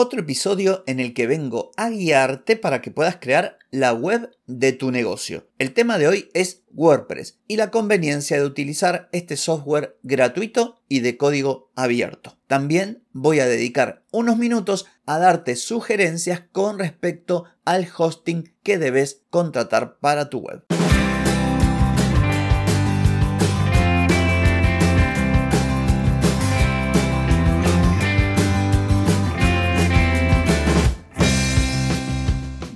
otro episodio en el que vengo a guiarte para que puedas crear la web de tu negocio. El tema de hoy es WordPress y la conveniencia de utilizar este software gratuito y de código abierto. También voy a dedicar unos minutos a darte sugerencias con respecto al hosting que debes contratar para tu web.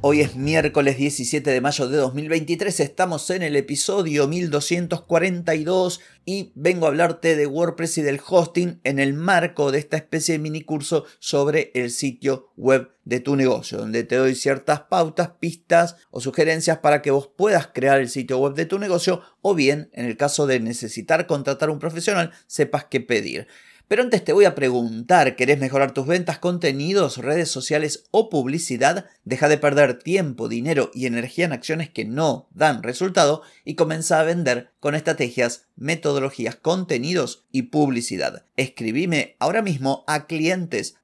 Hoy es miércoles 17 de mayo de 2023, estamos en el episodio 1242 y vengo a hablarte de WordPress y del hosting en el marco de esta especie de mini curso sobre el sitio web de tu negocio, donde te doy ciertas pautas, pistas o sugerencias para que vos puedas crear el sitio web de tu negocio o bien, en el caso de necesitar contratar un profesional, sepas qué pedir. Pero antes te voy a preguntar, ¿querés mejorar tus ventas, contenidos, redes sociales o publicidad? Deja de perder tiempo, dinero y energía en acciones que no dan resultado y comienza a vender con estrategias, metodologías, contenidos y publicidad. Escribime ahora mismo a clientes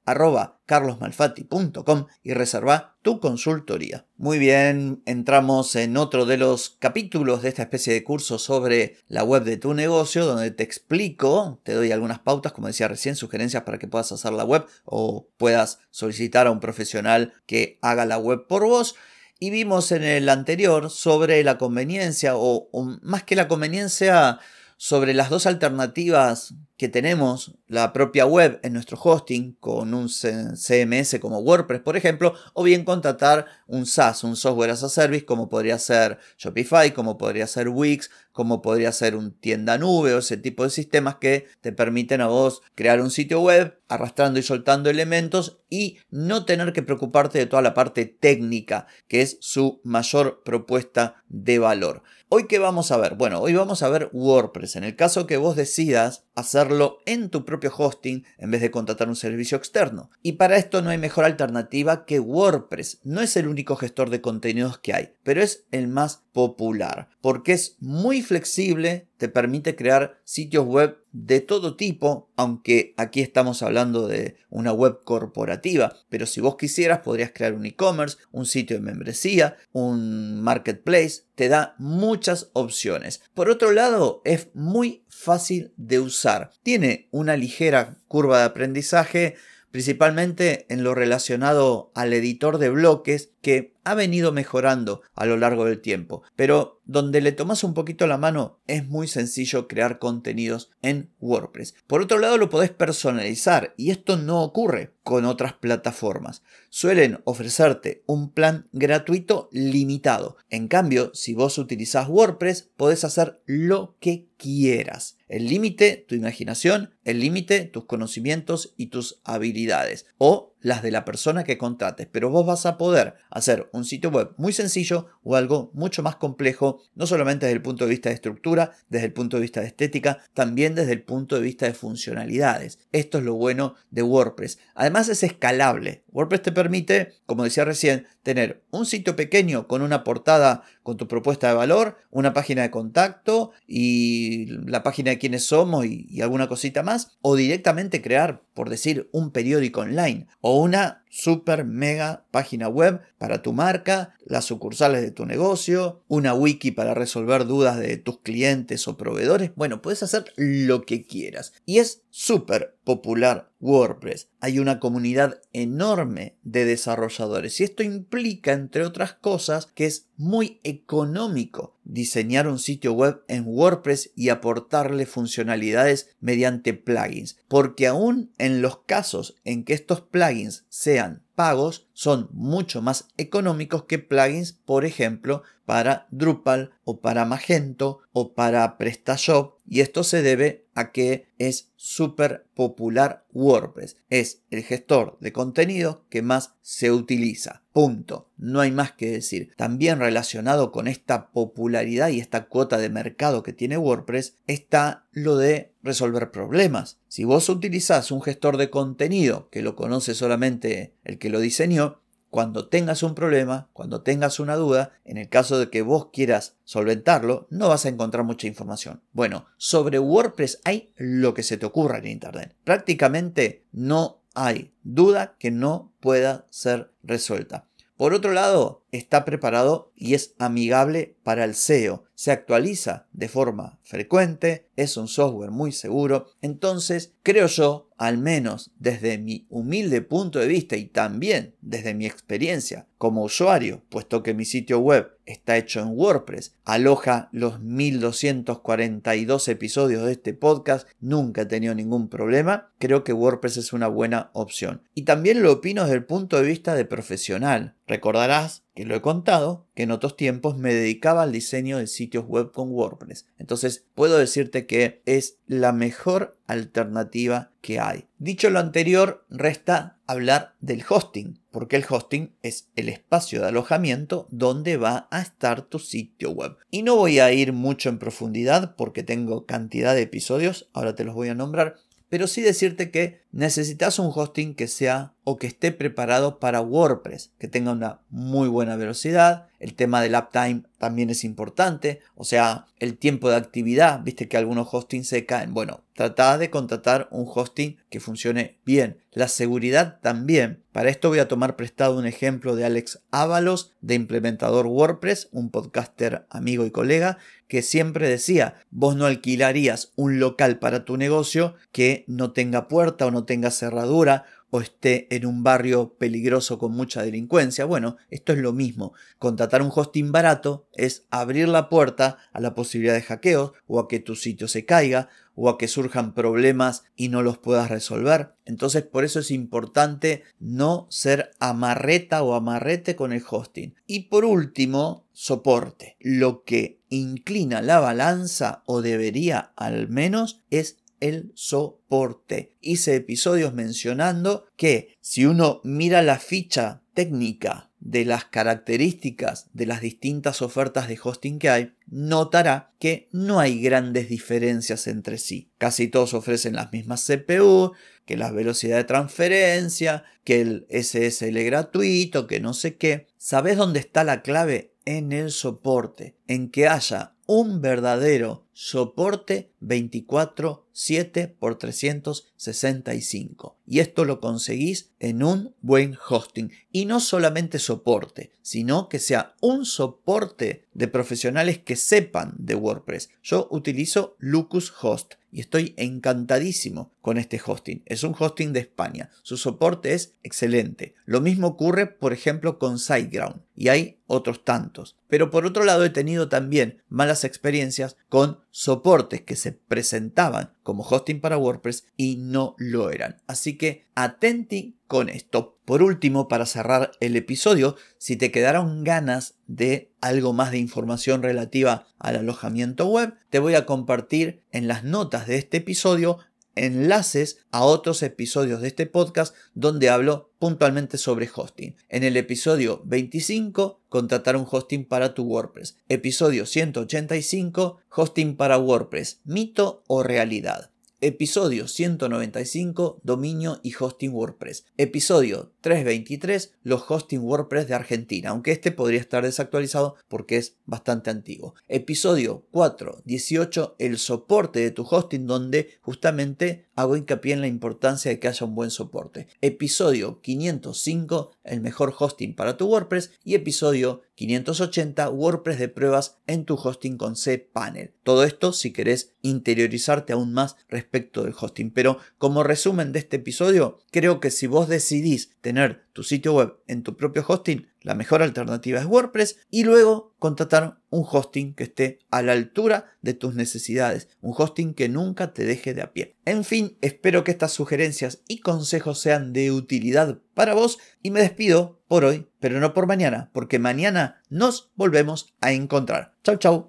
y reserva tu consultoría. Muy bien, entramos en otro de los capítulos de esta especie de curso sobre la web de tu negocio, donde te explico, te doy algunas pautas, como decía recién, sugerencias para que puedas hacer la web o puedas solicitar a un profesional que haga la web por vos. Y vimos en el anterior sobre la conveniencia, o, más que la conveniencia, sobre las dos alternativas que tenemos, la propia web en nuestro hosting con un CMS como WordPress, por ejemplo, o bien contratar un SaaS, un software as a service, como podría ser Shopify, como podría ser Wix, como podría ser un tienda nube o ese tipo de sistemas que te permiten a vos crear un sitio web arrastrando y soltando elementos y no tener que preocuparte de toda la parte técnica, que es su mayor propuesta de valor. Hoy qué vamos a ver? Bueno, hoy vamos a ver WordPress. En el caso que vos decidas hacerlo en tu propio hosting en vez de contratar un servicio externo. Y para esto no hay mejor alternativa que WordPress. No es el único gestor de contenidos que hay, pero es el más popular porque es muy flexible, te permite crear sitios web de todo tipo, aunque aquí estamos hablando de una web corporativa, pero si vos quisieras podrías crear un e-commerce, un sitio de membresía, un marketplace, te da muchas opciones. Por otro lado, es muy fácil de usar. Tiene una ligera curva de aprendizaje, principalmente en lo relacionado al editor de bloques que ha venido mejorando a lo largo del tiempo, pero donde le tomas un poquito la mano es muy sencillo crear contenidos en WordPress. Por otro lado lo podés personalizar y esto no ocurre con otras plataformas. Suelen ofrecerte un plan gratuito limitado. En cambio, si vos utilizás WordPress, podés hacer lo que quieras. El límite, tu imaginación, el límite, tus conocimientos y tus habilidades. O las de la persona que contrates, pero vos vas a poder hacer un sitio web muy sencillo o algo mucho más complejo, no solamente desde el punto de vista de estructura, desde el punto de vista de estética, también desde el punto de vista de funcionalidades. Esto es lo bueno de WordPress. Además es escalable. WordPress te permite, como decía recién, tener un sitio pequeño con una portada con tu propuesta de valor, una página de contacto y la página de quiénes somos y, alguna cosita más, o directamente crear, por decir, un periódico online o una super mega página web para tu marca, las sucursales de tu negocio, una wiki para resolver dudas de tus clientes o proveedores. Bueno, puedes hacer lo que quieras. Y es súper popular WordPress. Hay una comunidad enorme de desarrolladores y esto implica, entre otras cosas, que es muy económico diseñar un sitio web en WordPress y aportarle funcionalidades mediante plugins. Porque aún en los casos en que estos plugins sean again pagos son mucho más económicos que plugins, por ejemplo, para Drupal o para Magento o para PrestaShop Y esto se debe a que es súper popular WordPress. Es el gestor de contenido que más se utiliza. Punto. No hay más que decir. También relacionado con esta popularidad y esta cuota de mercado que tiene WordPress está lo de resolver problemas. Si vos utilizás un gestor de contenido que lo conoce solamente el que lo diseñó, cuando tengas un problema, cuando tengas una duda, en el caso de que vos quieras solventarlo, no vas a encontrar mucha información. Bueno, sobre WordPress hay lo que se te ocurra en Internet. Prácticamente no hay duda que no pueda ser resuelta. Por otro lado, está preparado y es amigable para el SEO. Se actualiza de forma frecuente, es un software muy seguro. Entonces, creo yo, al menos desde mi humilde punto de vista y también desde mi experiencia como usuario, puesto que mi sitio web está hecho en WordPress, aloja los 1242 episodios de este podcast, nunca he tenido ningún problema, creo que WordPress es una buena opción. Y también lo opino desde el punto de vista de profesional. Recordarás que lo he contado, que en otros tiempos me dedicaba al diseño de sitios web con WordPress. Entonces puedo decirte que es la mejor alternativa que hay. Dicho lo anterior, resta hablar del hosting, porque el hosting es el espacio de alojamiento donde va a estar tu sitio web. Y no voy a ir mucho en profundidad porque tengo cantidad de episodios, ahora te los voy a nombrar, pero sí decirte que necesitas un hosting que sea o que esté preparado para WordPress, que tenga una muy buena velocidad. El tema del uptime también es importante, o sea, el tiempo de actividad, viste que algunos hostings se caen. Bueno, trata de contratar un hosting que funcione bien. La seguridad también. Para esto voy a tomar prestado un ejemplo de Alex Ábalos, de implementador WordPress, un podcaster amigo y colega, que siempre decía, vos no alquilarías un local para tu negocio que no tenga puerta o no tenga cerradura o esté en un barrio peligroso con mucha delincuencia. Bueno, esto es lo mismo. Contratar un hosting barato es abrir la puerta a la posibilidad de hackeos o a que tu sitio se caiga o a que surjan problemas y no los puedas resolver. Entonces por eso es importante no ser amarreta o amarrete con el hosting. Y por último, soporte. Lo que inclina la balanza o debería al menos es el soporte. Hice episodios mencionando que si uno mira la ficha técnica de las características de las distintas ofertas de hosting que hay, notará que no hay grandes diferencias entre sí. Casi todos ofrecen las mismas CPU, que la velocidad de transferencia, que el SSL gratuito, que no sé qué. ¿Sabes dónde está la clave? En el soporte, en que haya un verdadero soporte 24/7 por 365. Y esto lo conseguís en un buen hosting. Y no solamente soporte, sino que sea un soporte de profesionales que sepan de WordPress. Yo utilizo Lucus Host y estoy encantadísimo con este hosting. Es un hosting de España. Su soporte es excelente. Lo mismo ocurre, por ejemplo, con SiteGround y hay otros tantos. Pero por otro lado he tenido también malas experiencias con soportes que se presentaban como hosting para WordPress y no lo eran. Así que atenti con esto. Por último, para cerrar el episodio, si te quedaron ganas de algo más de información relativa al alojamiento web, te voy a compartir en las notas de este episodio enlaces a otros episodios de este podcast donde hablo puntualmente sobre hosting. En el episodio 25, contratar un hosting para tu WordPress. Episodio 185, hosting para WordPress, mito o realidad. Episodio 195, dominio y hosting WordPress. Episodio 323, los hosting WordPress de Argentina, aunque este podría estar desactualizado porque es bastante antiguo. Episodio 418, el soporte de tu hosting, donde justamente hago hincapié en la importancia de que haya un buen soporte. Episodio 505, el mejor hosting para tu WordPress. Y episodio 580 WordPress de pruebas en tu hosting con cPanel. Todo esto si querés interiorizarte aún más respecto del hosting. Pero como resumen de este episodio, creo que si vos decidís tener tu sitio web en tu propio hosting, la mejor alternativa es WordPress y luego contratar un hosting que esté a la altura de tus necesidades, un hosting que nunca te deje de a pie. En fin, espero que estas sugerencias y consejos sean de utilidad para vos y me despido por hoy, pero no por mañana, porque mañana nos volvemos a encontrar. Chau chau.